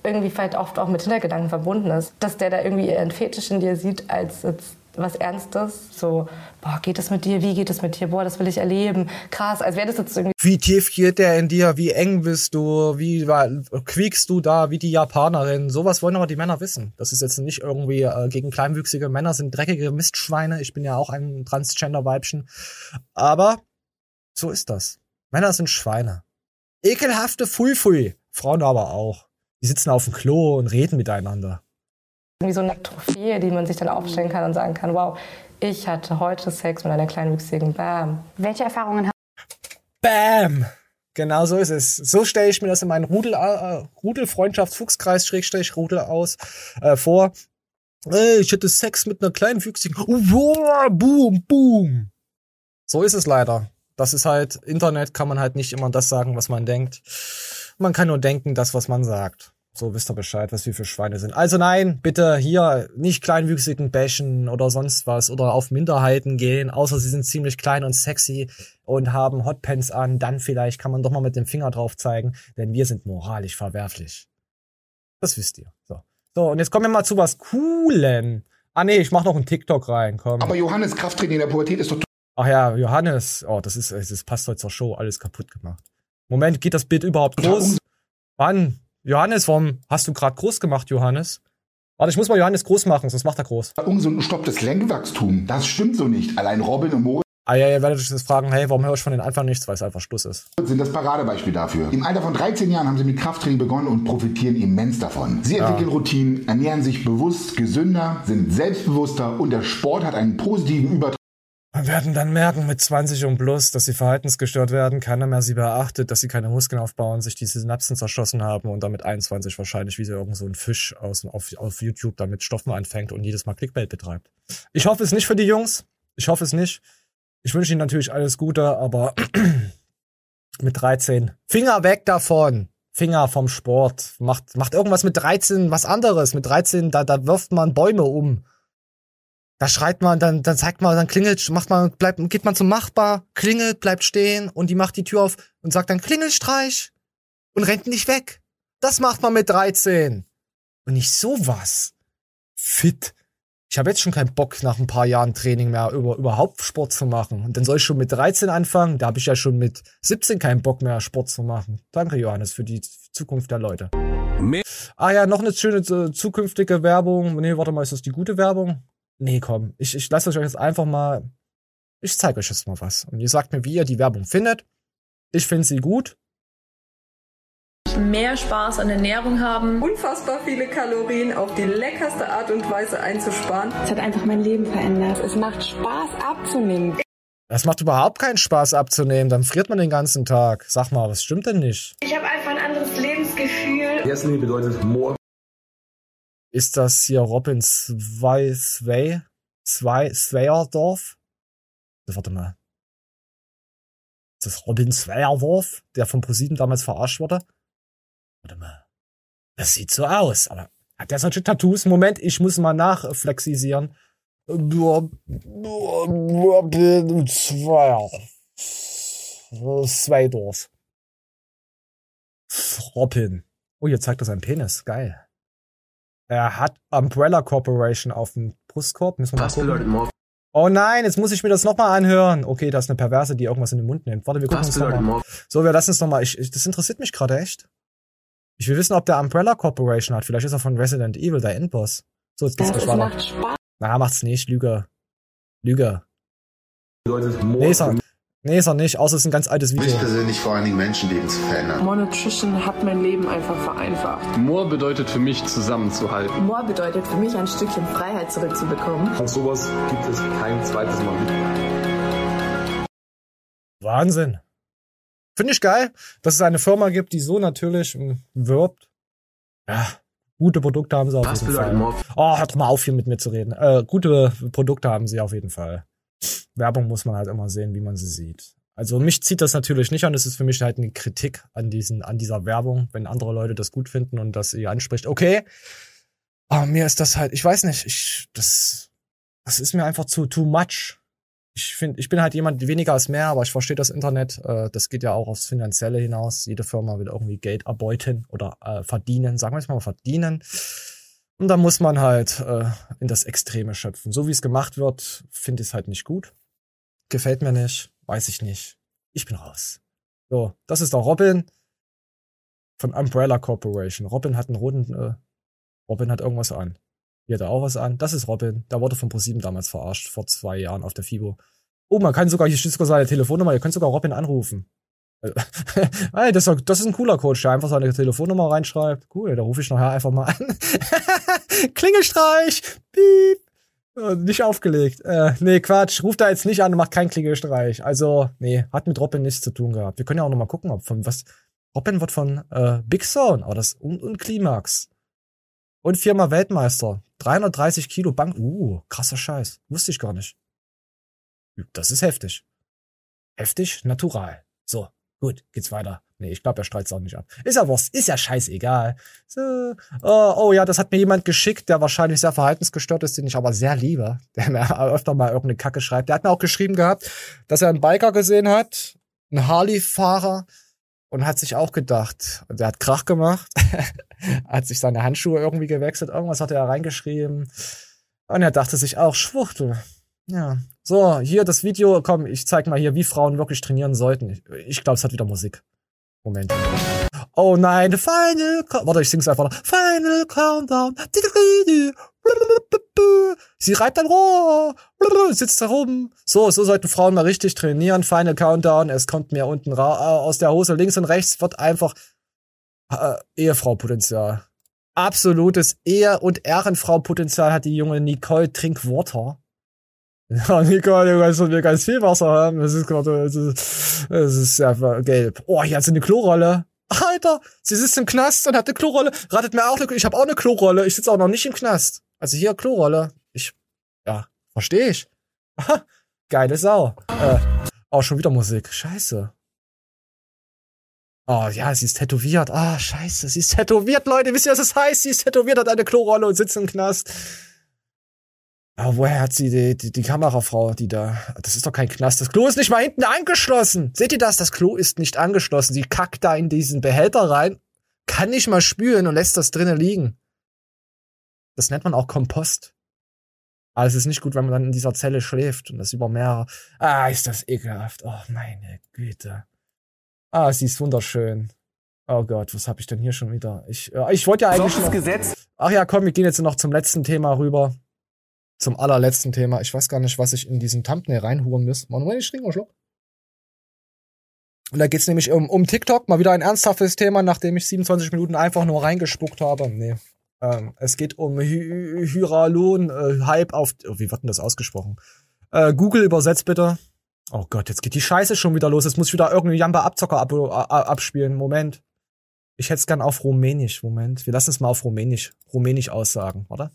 irgendwie vielleicht oft auch mit Hintergedanken verbunden ist. Dass der da irgendwie einen Fetisch in dir sieht, als jetzt was Ernstes. So, boah, geht das mit dir? Wie geht das mit dir? Boah, das will ich erleben. Krass, als wäre das jetzt irgendwie. Wie tief geht der in dir? Wie eng bist du? Wie quiekst du da? Wie die Japanerin? Sowas wollen aber die Männer wissen. Das ist jetzt nicht irgendwie äh, gegen kleinwüchsige Männer sind dreckige Mistschweine. Ich bin ja auch ein Transgender-Weibchen. Aber so ist das. Männer sind Schweine. Ekelhafte Fui-Fui. Frauen aber auch. Die sitzen auf dem Klo und reden miteinander. Irgendwie so eine Trophäe, die man sich dann aufstellen kann und sagen kann, wow, ich hatte heute Sex mit einer kleinwüchsigen Bam. Welche Erfahrungen haben Bam! Genau so ist es. So stelle ich mir das in meinen Rudel, äh, Rudelfreundschafts-Fuchskreis, Schrägstrich, Rudel aus, äh, vor. Ey, ich hätte Sex mit einer kleinwüchsigen. Wow, boom, boom. So ist es leider. Das ist halt, Internet kann man halt nicht immer das sagen, was man denkt. Man kann nur denken, das, was man sagt. So wisst ihr Bescheid, was wir für Schweine sind. Also nein, bitte hier nicht kleinwüchsigen bashen oder sonst was oder auf Minderheiten gehen, außer sie sind ziemlich klein und sexy und haben Hotpants an, dann vielleicht kann man doch mal mit dem Finger drauf zeigen, denn wir sind moralisch verwerflich. Das wisst ihr. So. So, und jetzt kommen wir mal zu was Coolen. Ah nee, ich mach noch einen TikTok rein, komm. Aber Johannes, Krafttraining in der Pubertät ist doch Ach ja, Johannes. Oh, das ist, das passt heute zur Show, alles kaputt gemacht. Moment, geht das Bild überhaupt groß? Wann? Johannes, warum hast du gerade groß gemacht, Johannes? Warte, ich muss mal Johannes groß machen, sonst macht er groß. ungesund und stoppt das Lenkwachstum. Das stimmt so nicht. Allein Robin und Moritz Ah ja, ihr werdet euch jetzt fragen, hey, warum höre ich von den Anfang nichts, weil es einfach Schluss ist. sind das Paradebeispiel dafür. Im Alter von 13 Jahren haben sie mit Krafttraining begonnen und profitieren immens davon. Sie Ja. entwickeln Routinen, ernähren sich bewusst, gesünder, sind selbstbewusster und der Sport hat einen positiven Übertrag Und werden dann merken mit 20 und plus, dass sie verhaltensgestört werden, keiner mehr sie beachtet, dass sie keine Muskeln aufbauen, sich die Synapsen zerschossen haben und damit 21 wahrscheinlich wie so irgend so ein Fisch aus, auf, auf YouTube damit Stoffen anfängt und jedes Mal Clickbait betreibt. Ich hoffe es nicht für die Jungs. Ich hoffe es nicht. Ich wünsche ihnen natürlich alles Gute, aber *clears throat* mit 13. Finger weg davon. Finger vom Sport. Macht, macht irgendwas mit 13, was anderes. Mit 13, da, da wirft man Bäume um. Da schreit man, dann, dann zeigt man, dann klingelt, macht man, bleibt, geht man zum Machbar, klingelt, bleibt stehen und die macht die Tür auf und sagt dann Klingelstreich und rennt nicht weg. Das macht man mit 13. Und nicht sowas. Fit. Ich habe jetzt schon keinen Bock, nach ein paar Jahren Training mehr über, überhaupt Sport zu machen. Und dann soll ich schon mit 13 anfangen. Da habe ich ja schon mit 17 keinen Bock mehr, Sport zu machen. Danke, Johannes, für die Zukunft der Leute. Ah ja, noch eine schöne äh, zukünftige Werbung. Nee, warte mal, ist das die gute Werbung? Nee, komm. Ich, ich lasse euch jetzt einfach mal. Ich zeige euch jetzt mal was. Und ihr sagt mir, wie ihr die Werbung findet. Ich finde sie gut. mehr Spaß an Ernährung haben. Unfassbar viele Kalorien auf die leckerste Art und Weise einzusparen. Es hat einfach mein Leben verändert. Es macht Spaß abzunehmen. Das macht überhaupt keinen Spaß abzunehmen. Dann friert man den ganzen Tag. Sag mal, was stimmt denn nicht? Ich habe einfach ein anderes Lebensgefühl. Destiny bedeutet more. Ist das hier Robin Zwei, Zwei, Zwei, Zweierdorf? Warte mal. Ist das Robin Zweierdorf, der von ProSieben damals verarscht wurde? Warte mal. Das sieht so aus, aber hat der solche Tattoos? Moment, ich muss mal nachflexisieren. Robin Zweier. Robin. Oh, hier zeigt er seinen Penis. Geil. Er hat Umbrella Corporation auf dem Brustkorb. Müssen wir mal gucken. Oh nein, jetzt muss ich mir das nochmal anhören. Okay, da ist eine Perverse, die irgendwas in den Mund nimmt. Warte, wir gucken uns nochmal. So, wir lassen es nochmal. Ich, ich, das interessiert mich gerade echt. Ich will wissen, ob der Umbrella Corporation hat. Vielleicht ist er von Resident Evil, der Endboss. So, jetzt geht's Es gleich weiter. Na, macht's nicht. Lüge. Lüge. Nee, ist er, nee, ist er nicht. Außer es ist ein ganz altes Mich Video. persönlich vor allen Dingen Menschenleben zu verändern. More Nutrition hat mein Leben einfach vereinfacht. More bedeutet für mich zusammenzuhalten. More bedeutet für mich ein Stückchen Freiheit zurückzubekommen. Und sowas gibt es kein zweites Mal. Wahnsinn. Finde ich geil, dass es eine Firma gibt, die so natürlich mh, wirbt. Ja, gute Produkte haben sie auf Das jeden Fall. Oh, hört doch mal auf, hier mit mir zu reden. Äh, gute Produkte haben sie auf jeden Fall. Werbung muss man halt immer sehen, wie man sie sieht. Also mich zieht das natürlich nicht an. Das ist für mich halt eine Kritik an diesen, an dieser Werbung, wenn andere Leute das gut finden und das ihr anspricht. Okay. Aber mir ist das halt, ich weiß nicht, ich, das, das ist mir einfach zu, too much. Ich finde, ich bin halt jemand, weniger als mehr, aber ich verstehe das Internet. Äh, das geht ja auch aufs Finanzielle hinaus. Jede Firma will irgendwie Geld erbeuten oder äh, verdienen. Sagen wir es mal verdienen. Und da muss man halt äh, in das Extreme schöpfen. So wie es gemacht wird, finde ich es halt nicht gut. Gefällt mir nicht, weiß ich nicht. Ich bin raus. So, das ist der Robin von Umbrella Corporation. Robin hat einen roten, äh, Robin hat irgendwas an. Hier hat er auch was an. Das ist Robin. Der wurde von ProSieben damals verarscht, vor zwei Jahren auf der FIBO. Oh, man kann sogar, hier steht sogar seine Telefonnummer, ihr könnt sogar Robin anrufen. Hey, das, ist, das ist ein cooler Coach, der einfach seine Telefonnummer reinschreibt. Cool, da rufe ich nachher einfach mal an. *laughs* Klingelstreich! Piep! Äh, nicht aufgelegt. Äh, nee, Quatsch. Ruft da jetzt nicht an und macht keinen Klingelstreich. Also, nee, hat mit Robin nichts zu tun gehabt. Wir können ja auch noch mal gucken, ob von was. Robin wird von äh, Big Zone, aber das und, und Klimax. Und viermal Weltmeister. 330 Kilo Bank. Uh, krasser Scheiß. Wusste ich gar nicht. Das ist heftig. Heftig, natural. So, gut, geht's weiter. Nee, ich glaube, er streit's auch nicht ab. Ist ja was, ist ja scheißegal. So, oh, oh ja, das hat mir jemand geschickt, der wahrscheinlich sehr verhaltensgestört ist, den ich aber sehr liebe, *laughs* der mir öfter mal irgendeine Kacke schreibt. Der hat mir auch geschrieben gehabt, dass er einen Biker gesehen hat, einen Harley-Fahrer, und hat sich auch gedacht, der hat Krach gemacht, *laughs* hat sich seine Handschuhe irgendwie gewechselt, irgendwas hat er reingeschrieben. Und er dachte sich auch, Schwuchtel. Ja. So, hier das Video, komm, ich zeig mal hier, wie Frauen wirklich trainieren sollten. Ich, ich glaube, es hat wieder Musik. Moment. Oh nein, the final, warte, ich sing's einfach noch. Final Countdown. Sie reibt ein Rohr, sitzt da rum. So, so sollten Frauen mal richtig trainieren. Final Countdown, es kommt mir unten aus der Hose links und rechts, wird einfach äh, Ehefrau-Potenzial. Absolutes Ehe- und Ehrenfrau-Potenzial hat die junge Nicole Trinkwater. Ja, Nicole, du kannst von mir ganz viel Wasser haben. Das ist gerade, es ist, es ist einfach gelb. Oh, hier hat sie eine Klorolle. Alter, sie sitzt im Knast und hat eine Klorolle. Ratet mir auch eine, ich habe auch eine Klorolle. Ich sitze auch noch nicht im Knast. Also hier Klorolle. Ich, ja, verstehe ich. *laughs* Geile Sau. Äh, oh, schon wieder Musik. Scheiße. Oh, ja, sie ist tätowiert. Ah, oh, scheiße, sie ist tätowiert, Leute. Wisst ihr, was das heißt? Sie ist tätowiert, hat eine Klorolle und sitzt im Knast. Aber woher hat sie die, die, die Kamerafrau, die da. Das ist doch kein Knast. Das Klo ist nicht mal hinten angeschlossen. Seht ihr das? Das Klo ist nicht angeschlossen. Sie kackt da in diesen Behälter rein, kann nicht mal spülen und lässt das drinnen liegen. Das nennt man auch Kompost. Aber es ist nicht gut, wenn man dann in dieser Zelle schläft und das über mehrere. Ah, ist das ekelhaft. Oh, meine Güte. Ah, sie ist wunderschön. Oh Gott, was habe ich denn hier schon wieder? Ich, äh, ich wollte ja eigentlich. Noch, Gesetz. Ach ja, komm, wir gehen jetzt noch zum letzten Thema rüber zum allerletzten Thema. Ich weiß gar nicht, was ich in diesen Thumbnail reinhuren muss. Manuel, ich trinke mal Schluck. Und da geht's nämlich um, um TikTok, mal wieder ein ernsthaftes Thema, nachdem ich 27 Minuten einfach nur reingespuckt habe. Nee. Ähm, es geht um Hy Hyralon, äh, auf. Oh, wie wird denn das ausgesprochen? Äh, Google übersetzt bitte. Oh Gott, jetzt geht die Scheiße schon wieder los. Jetzt muss ich wieder irgendeinen Jamba Abzocker ab, abspielen. Moment. Ich hätte es gern auf Rumänisch. Moment. Wir lassen es mal auf Rumänisch. Rumänisch aussagen, oder?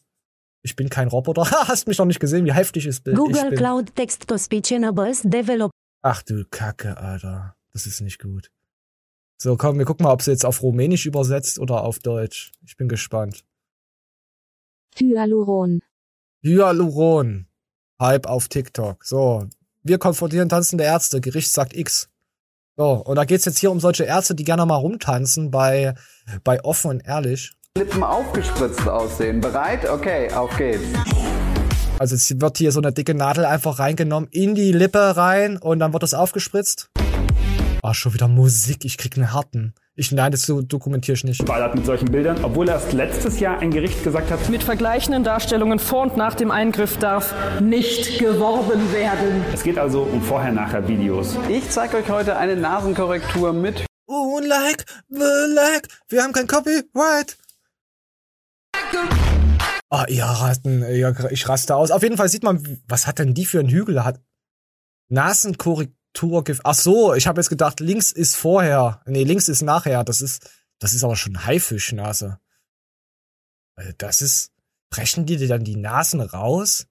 Ich bin kein Roboter. *laughs* Hast mich noch nicht gesehen, wie heftig es bin. Google Cloud Text to Speech Enables Develop. Ach du Kacke, Alter. Das ist nicht gut. So, komm, wir gucken mal, ob sie jetzt auf Rumänisch übersetzt oder auf Deutsch. Ich bin gespannt. Hyaluron. Hyaluron. Hype auf TikTok. So, wir konfrontieren tanzende Ärzte. Gericht sagt X. So, und da geht's jetzt hier um solche Ärzte, die gerne mal rumtanzen bei, bei offen und ehrlich. Lippen aufgespritzt aussehen. Bereit? Okay, auf geht's. Also es wird hier so eine dicke Nadel einfach reingenommen, in die Lippe rein und dann wird das aufgespritzt. Ah, oh, schon wieder Musik, ich krieg einen harten. Ich, nein, das dokumentiere ich nicht. Ballert mit solchen Bildern, obwohl erst letztes Jahr ein Gericht gesagt hat, mit vergleichenden Darstellungen vor und nach dem Eingriff darf nicht geworben werden. Es geht also um Vorher-Nachher-Videos. Ich zeige euch heute eine Nasenkorrektur mit. Oh, like, like, wir haben kein Copyright. Oh, ihr raten, ich raste aus. Auf jeden Fall sieht man, was hat denn die für einen Hügel? Hat Nasenkorrektur. Ach so, ich habe jetzt gedacht, links ist vorher. Nee, links ist nachher. Das ist, das ist aber schon Haifischnase. Äh, das ist, brechen die dir dann die Nasen raus?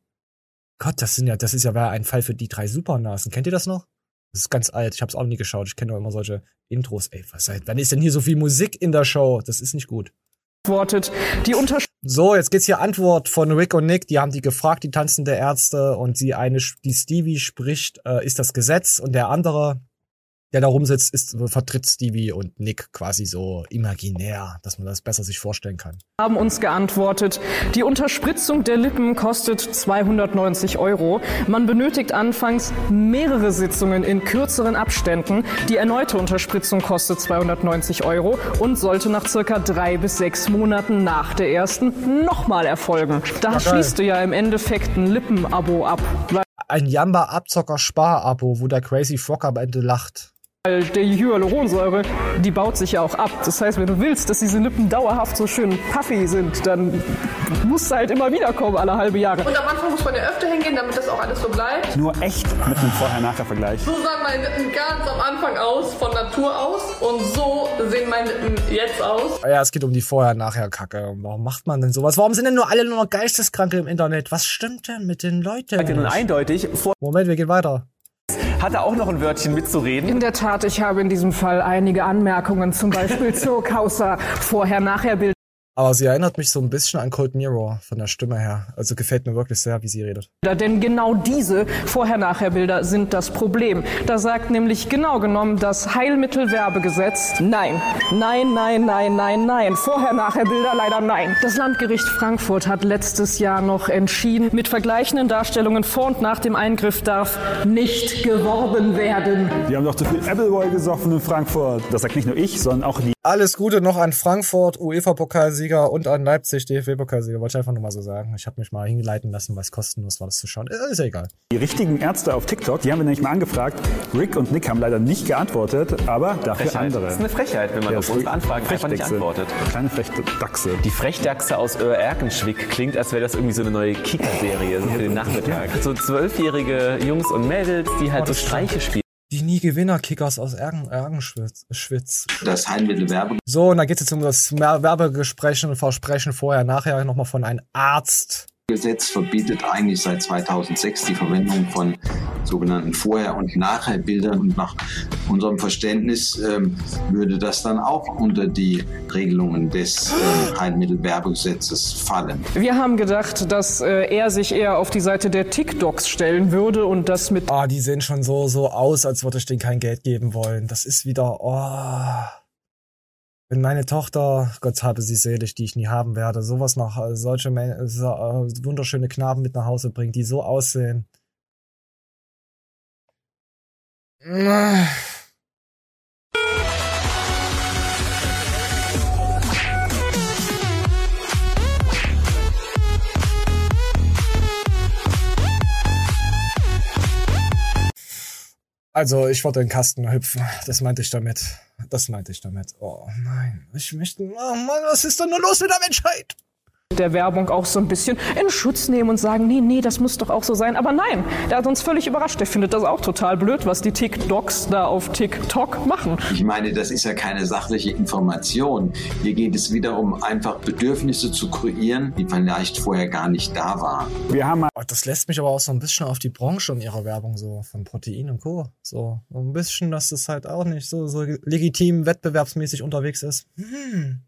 Gott, das sind ja, das ist ja ein Fall für die drei Supernasen. Kennt ihr das noch? Das ist ganz alt. Ich habe es auch nie geschaut. Ich kenne doch immer solche Intros. Ey, was ist denn hier so viel Musik in der Show? Das ist nicht gut antwortet. Die so, jetzt geht's hier Antwort von Rick und Nick. Die haben die gefragt, die tanzende Ärzte, und sie eine, die Stevie spricht, äh, ist das Gesetz, und der andere, der da rumsitzt, ist, vertritt Stevie und Nick quasi so imaginär, dass man das besser sich vorstellen kann. haben uns geantwortet, die Unterspritzung der Lippen kostet 290 Euro. Man benötigt anfangs mehrere Sitzungen in kürzeren Abständen. Die erneute Unterspritzung kostet 290 Euro und sollte nach circa drei bis sechs Monaten nach der ersten nochmal erfolgen. Da Ja, schließt du ja im Endeffekt ein Lippenabo ab, Ein Jamba-Abzocker-Spar-Abo, wo der Crazy Frog am Ende lacht. Weil die Hyaluronsäure, die baut sich ja auch ab. Das heißt, wenn du willst, dass diese Lippen dauerhaft so schön puffy sind, dann musst du halt immer wieder kommen, alle halbe Jahre. Und am Anfang muss man ja öfter hingehen, damit das auch alles so bleibt. Nur echt mit einem Vorher-Nachher-Vergleich. So sahen meine Lippen ganz am Anfang aus, von Natur aus. Und so sehen meine Lippen jetzt aus. Ja, es geht um die Vorher-Nachher-Kacke. Warum macht man denn sowas? Warum sind denn nur alle nur noch Geisteskranke im Internet? Was stimmt denn mit den Leuten? Eindeutig, vor Moment, wir gehen weiter. Hat er auch noch ein Wörtchen mitzureden. In der Tat, ich habe in diesem Fall einige Anmerkungen, zum Beispiel zu Causa Vorher-Nachher-Bild. Aber sie erinnert mich so ein bisschen an Cold Mirror von der Stimme her. Also gefällt mir wirklich sehr, wie sie redet. Denn genau diese Vorher-Nachher-Bilder sind das Problem. Da sagt nämlich genau genommen das Heilmittelwerbegesetz nein. Nein, nein, nein, nein, nein. Vorher-Nachher-Bilder leider nein. Das Landgericht Frankfurt hat letztes Jahr noch entschieden, mit vergleichenden Darstellungen vor und nach dem Eingriff darf nicht geworben werden. Die haben doch zu viel Appleboy gesoffen in Frankfurt. Das sagt nicht nur ich, sondern auch die Alles Gute noch an Frankfurt, UEFA-Pokalsieger und an Leipzig, DFB-Pokalsieger. Wollte ich einfach nur mal so sagen. Ich habe mich mal hingeleiten lassen, weil es kostenlos war, das zu schauen. Ist ja egal. Die richtigen Ärzte auf TikTok, die haben wir nämlich mal angefragt. Rick und Nick haben leider nicht geantwortet, aber dafür Frechheit. andere. Das ist eine Frechheit, wenn man Ja, auf das unsere Anfragen einfach nicht antwortet. Kleine Frechdachse. Die Frechdachse aus Öhr Erkenschwick klingt, als wäre das irgendwie so eine neue Kika-Serie so für den Nachmittag. So zwölfjährige Jungs und Mädels, die halt so Streiche spielen. Die nie Gewinner-Kickers aus Ergen, Ergenschwitz. Schwitz. Das Heilmittelwerbe So, und da geht es jetzt um das Werbegespräch und Versprechen vorher, nachher nochmal von einem Arzt. Gesetz verbietet eigentlich seit 2006 die Verwendung von sogenannten Vorher- und Nachher-Bildern. Und nach unserem Verständnis ähm, würde das dann auch unter die Regelungen des ähm, Heilmittelwerbegesetzes fallen. Wir haben gedacht, dass äh, er sich eher auf die Seite der TikToks stellen würde und das mit Ah, die sehen schon so, so aus, als würde ich denen kein Geld geben wollen. Das ist wieder, oh. Wenn meine Tochter, Gott habe sie selig, die ich nie haben werde, sowas nach, äh, solche so, äh, wunderschöne Knaben mit nach Hause bringt, die so aussehen. Also, ich wollte in den Kasten hüpfen. Das meinte ich damit. Das meinte ich damit. Oh nein. Ich möchte. Oh Mann, was ist denn nur los mit der Menschheit? Der Werbung auch so ein bisschen in Schutz nehmen und sagen, nee, nee, das muss doch auch so sein. Aber nein, der hat uns völlig überrascht. Der findet das auch total blöd, was die TikToks da auf TikTok machen. Ich meine, das ist ja keine sachliche Information. Hier geht es wieder um einfach Bedürfnisse zu kreieren, die vielleicht vorher gar nicht da waren. Wir haben Oh, das lässt mich aber auch so ein bisschen auf die Branche und ihrer Werbung so von Protein und Co. So, so ein bisschen, dass das halt auch nicht so, so legitim wettbewerbsmäßig unterwegs ist. Hm.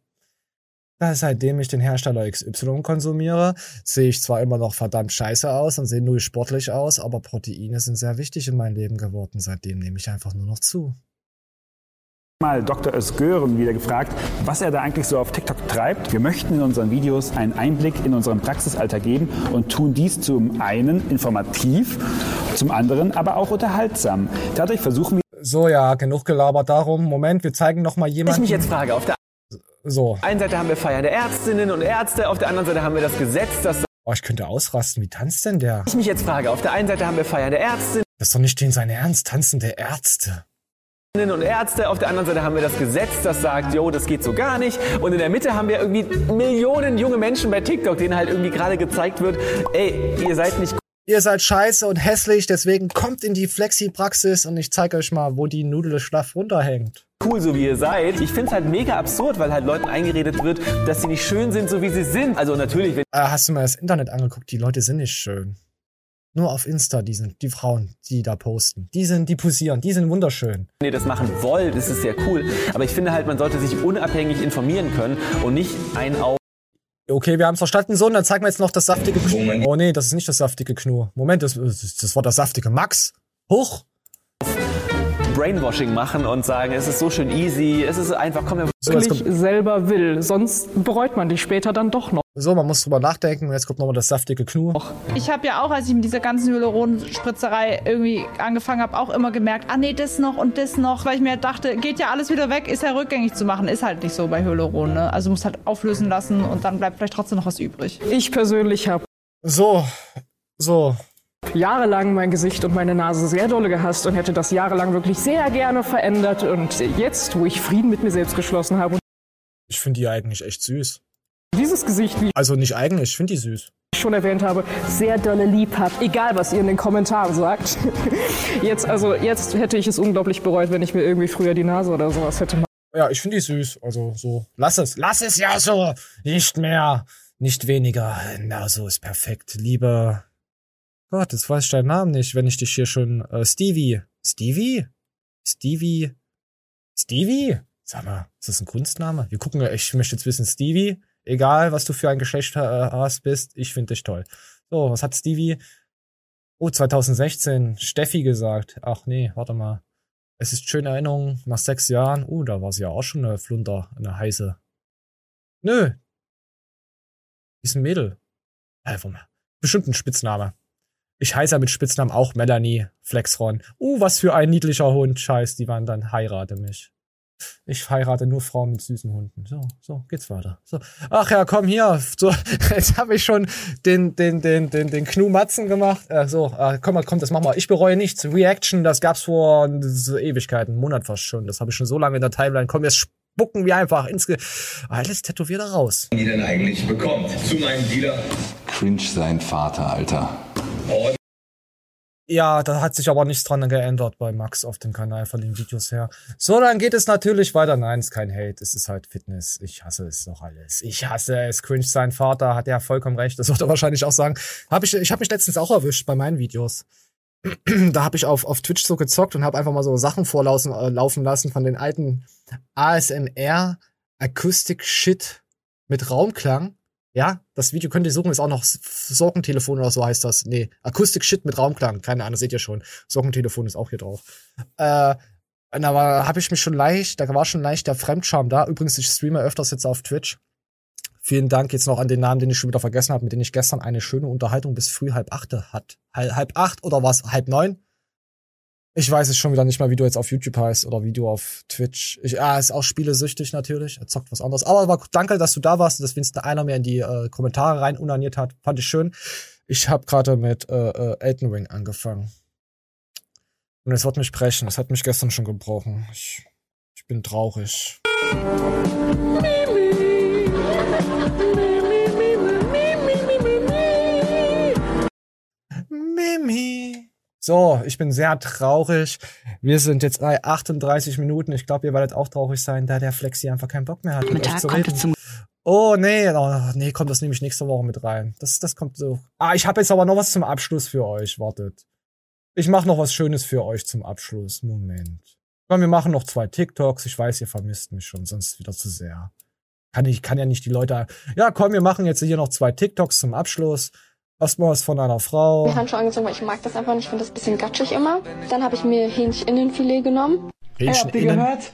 Seitdem ich den Hersteller XY konsumiere, sehe ich zwar immer noch verdammt scheiße aus und sehe null sportlich aus, aber Proteine sind sehr wichtig in meinem Leben geworden. Seitdem nehme ich einfach nur noch zu. mal Dr. Özgören wieder gefragt, was er da eigentlich so auf TikTok treibt. Wir möchten in unseren Videos einen Einblick in unseren Praxisalltag geben und tun dies zum einen informativ, zum anderen aber auch unterhaltsam. Dadurch versuchen wir So, ja, genug gelabert darum. Moment, wir zeigen noch mal Ich jemanden. mich jetzt frage, auf der So. einen Seite haben wir feiernde Ärztinnen und Ärzte, auf der anderen Seite haben wir das Gesetz, das Oh, ich könnte ausrasten. Wie tanzt denn der? ich mich jetzt frage, auf der einen Seite haben wir feiernde Ärztinnen Das ist doch nicht den sein Ernst, tanzende Ärzte. und Ärzte, auf der anderen Seite haben wir das Gesetz, das sagt, jo, das geht so gar nicht. Und in der Mitte haben wir irgendwie Millionen junge Menschen bei TikTok, denen halt irgendwie gerade gezeigt wird, ey, ihr seid nicht Ihr seid scheiße und hässlich, deswegen kommt in die Flexi-Praxis und ich zeige euch mal, wo die Nudel schlaff runterhängt. cool, so wie ihr seid. Ich finde es halt mega absurd, weil halt Leuten eingeredet wird, dass sie nicht schön sind, so wie sie sind. Also natürlich, wenn Äh, hast du mal das Internet angeguckt? Die Leute sind nicht schön. Nur auf Insta, die sind, die Frauen, die da posten. Die sind, die posieren, die sind wunderschön. ihr das machen wollt, ist es sehr cool. Aber ich finde halt, man sollte sich unabhängig informieren können und nicht ein auf Okay, wir haben's verstanden. So, und dann zeigen wir jetzt noch das saftige Knu. Oh nee, das ist nicht das saftige Knu. Moment, das, das war das saftige Max. Hoch. Brainwashing machen und sagen, es ist so schön easy, es ist einfach, komm, wir wirklich selber will. Sonst bereut man die später dann doch noch. So, man muss drüber nachdenken. Jetzt kommt nochmal das saftige Knu. Ich habe ja auch, als ich mit dieser ganzen Hyaluronspritzerei irgendwie angefangen habe, auch immer gemerkt, ah nee, das noch und das noch, weil ich mir dachte, geht ja alles wieder weg, ist ja rückgängig zu machen. Ist halt nicht so bei Hyaluron, ne? Also muss halt auflösen lassen und dann bleibt vielleicht trotzdem noch was übrig. Ich persönlich habe So, so. jahrelang mein Gesicht und meine Nase sehr dolle gehasst und hätte das jahrelang wirklich sehr gerne verändert. Und jetzt, wo ich Frieden mit mir selbst geschlossen habe und Ich finde die eigentlich echt süß. Dieses Gesicht, wie Also nicht eigentlich, ich finde die süß. ich schon erwähnt habe, sehr dolle lieb habt, egal was ihr in den Kommentaren sagt. *laughs* Jetzt, also, jetzt hätte ich es unglaublich bereut, wenn ich mir irgendwie früher die Nase oder sowas hätte Ja, ich finde die süß. Also so. Lass es. Lass es ja so. Nicht mehr. Nicht weniger. Na, so ist perfekt. Liebe. Gott, jetzt weiß ich deinen Namen nicht, wenn ich dich hier schon. Äh, Stevie. Stevie? Stevie? Stevie? Sag mal, ist das ein Kunstname? Wir gucken, ich möchte jetzt wissen, Stevie. Egal, was du für ein Geschlecht äh, hast, bist, ich finde dich toll. So, was hat Stevie? Oh, 2016, Steffi gesagt. Ach nee, warte mal. Es ist schöne Erinnerung nach sechs Jahren. Uh, da war sie ja auch schon eine Flunder, eine heiße. Nö. Ist ein Mädel. Äh, warum? Bestimmt ein Spitzname. Ich heiße ja mit Spitznamen auch Melanie Flexron. Uh, was für ein niedlicher Hund. Scheiß, die waren dann heirate mich. Ich heirate nur Frauen mit süßen Hunden. So, so, geht's weiter. So. Ach ja, komm hier. So, *laughs* jetzt habe ich schon den, den, den, den, den Knu Matzen gemacht. Äh, so, äh, komm mal, komm, das machen wir. Ich bereue nichts. Reaction, das gab's vor so Ewigkeiten, einen Monat fast schon. Das habe ich schon so lange in der Timeline. Komm, jetzt spucken wir einfach ins Ge Alles tätowiert raus. die denn eigentlich bekommt. Zu meinem Dealer. Cringe sein Vater, Alter. Ja, da hat sich aber nichts dran geändert bei Max auf dem Kanal von den Videos her. So, dann geht es natürlich weiter. Nein, ist kein Hate, es ist halt Fitness. Ich hasse es doch alles. Ich hasse es. Cringe sein Vater hat ja vollkommen recht. Das *laughs* wird er wahrscheinlich auch sagen. Hab ich ich habe mich letztens auch erwischt bei meinen Videos. *clears throat* da habe ich auf, auf Twitch so gezockt und habe einfach mal so Sachen vorlaufen äh, laufen lassen von den alten ASMR Acoustic Shit mit Raumklang. Ja, das Video könnt ihr suchen, ist auch noch Sorgentelefon oder so heißt das. Nee, Acoustic Shit mit Raumklang. Keine Ahnung, seht ihr schon. Sorgentelefon ist auch hier drauf. Äh, und da war, habe ich mich schon leicht, da war schon leicht der Fremdscham da. Übrigens, ich streame öfters jetzt auf Twitch. Vielen Dank jetzt noch an den Namen, den ich schon wieder vergessen habe, mit dem ich gestern eine schöne Unterhaltung bis früh halb acht hat. Halb acht oder was? Halb neun? Ich weiß es schon wieder nicht mal, wie du jetzt auf YouTube heißt oder wie du auf Twitch. Ich, ah, ist auch spielesüchtig natürlich. Er zockt was anderes. Aber war, danke, dass du da warst, dass wenigstens einer mehr in die äh, Kommentare rein unaniert hat. Fand ich schön. Ich habe gerade mit äh, äh, Elden Ring angefangen. Und es wird mich brechen. Es hat mich gestern schon gebrochen. Ich, ich bin traurig. Mimi. So, ich bin sehr traurig. Wir sind jetzt bei 38 Minuten. Ich glaube, ihr werdet auch traurig sein, da der Flexi einfach keinen Bock mehr hat, mit euch zu reden. Oh, nee, oh, nee, kommt das nehme ich nächste Woche mit rein. Das, das kommt so. Ah, ich habe jetzt aber noch was zum Abschluss für euch. Wartet. Ich mache noch was Schönes für euch zum Abschluss. Moment. Komm, wir machen noch zwei TikToks. Ich weiß, ihr vermisst mich schon, sonst wieder zu sehr. Kann ich, kann ja nicht die Leute. Ja, komm, wir machen jetzt hier noch zwei TikToks zum Abschluss. Erstmal was von einer Frau. Mir Handschuhe angezogen, weil ich mag das einfach nicht. Ich finde das ein bisschen gatschig immer. Dann habe ich mir Hähncheninnenfilet genommen. Hähnchen habt ihr gehört?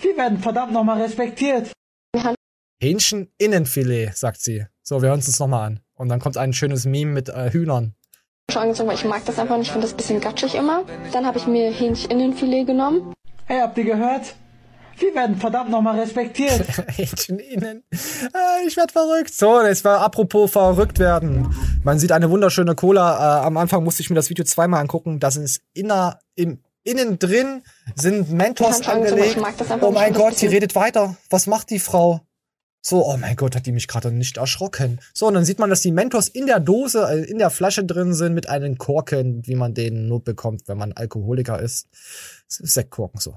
Wir werden verdammt nochmal respektiert. Hähnchen Innenfilet, sagt sie. So, wir hören uns das nochmal an. Und dann kommt ein schönes Meme mit äh, Hühnern. Handschuhe angezogen, weil ich mag das einfach nicht. Ich finde das ein bisschen gatschig immer. Dann habe ich mir Hähncheninnenfilet genommen. Hey, habt ihr gehört? Wir werden verdammt nochmal respektiert. *laughs* Äh, ich werd verrückt. So, das war apropos verrückt werden. Man sieht eine wunderschöne Cola. Äh, am Anfang musste ich mir das Video zweimal angucken. Das ist inner, im, innen drin sind Mentos ich angelegt. Oh mein Gott, sie redet weiter. Was macht die Frau? So, oh mein Gott, hat die mich gerade nicht erschrocken. So, und dann sieht man, dass die Mentos in der Dose, äh, in der Flasche drin sind mit einem Korken, wie man den nur bekommt, wenn man Alkoholiker ist. Das ist Sektkorken so.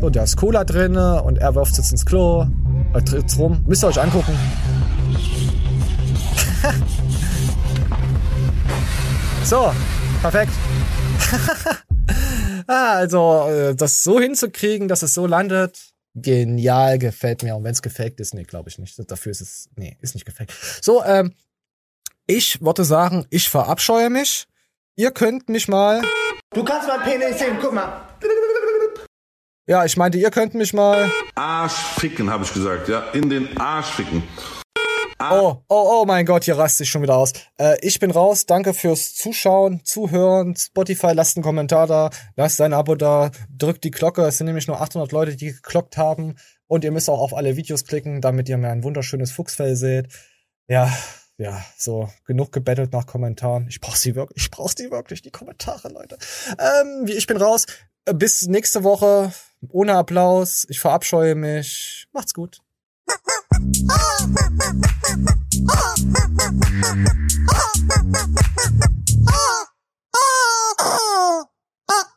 So, da ist Cola drin und er wirft jetzt ins Klo. Er tritt's rum. Müsst ihr euch angucken. *laughs* so, perfekt. *laughs* ah, also, äh, das so hinzukriegen, dass es so landet, genial, gefällt mir. Und wenn es gefaked ist, nee, glaube ich nicht. Dafür ist es, nee, ist nicht gefaked. So, ähm, ich würde sagen, ich verabscheue mich. ihr könnt mich mal. Du kannst mein Penis sehen, guck mal. Ja, ich meinte, ihr könnt mich mal. Arsch ficken, habe ich gesagt, ja. In den Arsch ficken. Oh, oh, oh mein Gott, hier raste ich schon wieder aus. Äh, ich bin raus. Danke fürs Zuschauen, Zuhören. Spotify, lasst einen Kommentar da, lasst ein Abo da, drückt die Glocke. Es sind nämlich nur 800 Leute, die geklockt haben. Und ihr müsst auch auf alle Videos klicken, damit ihr mir ein wunderschönes Fuchsfell seht. Ja, ja, so genug gebettelt nach Kommentaren. Ich brauch sie wirklich, ich brauch sie wirklich, die Kommentare, Leute. Ähm, ich bin raus. Bis nächste Woche. Ohne Applaus, ich verabscheue mich. Macht's gut. *laughs*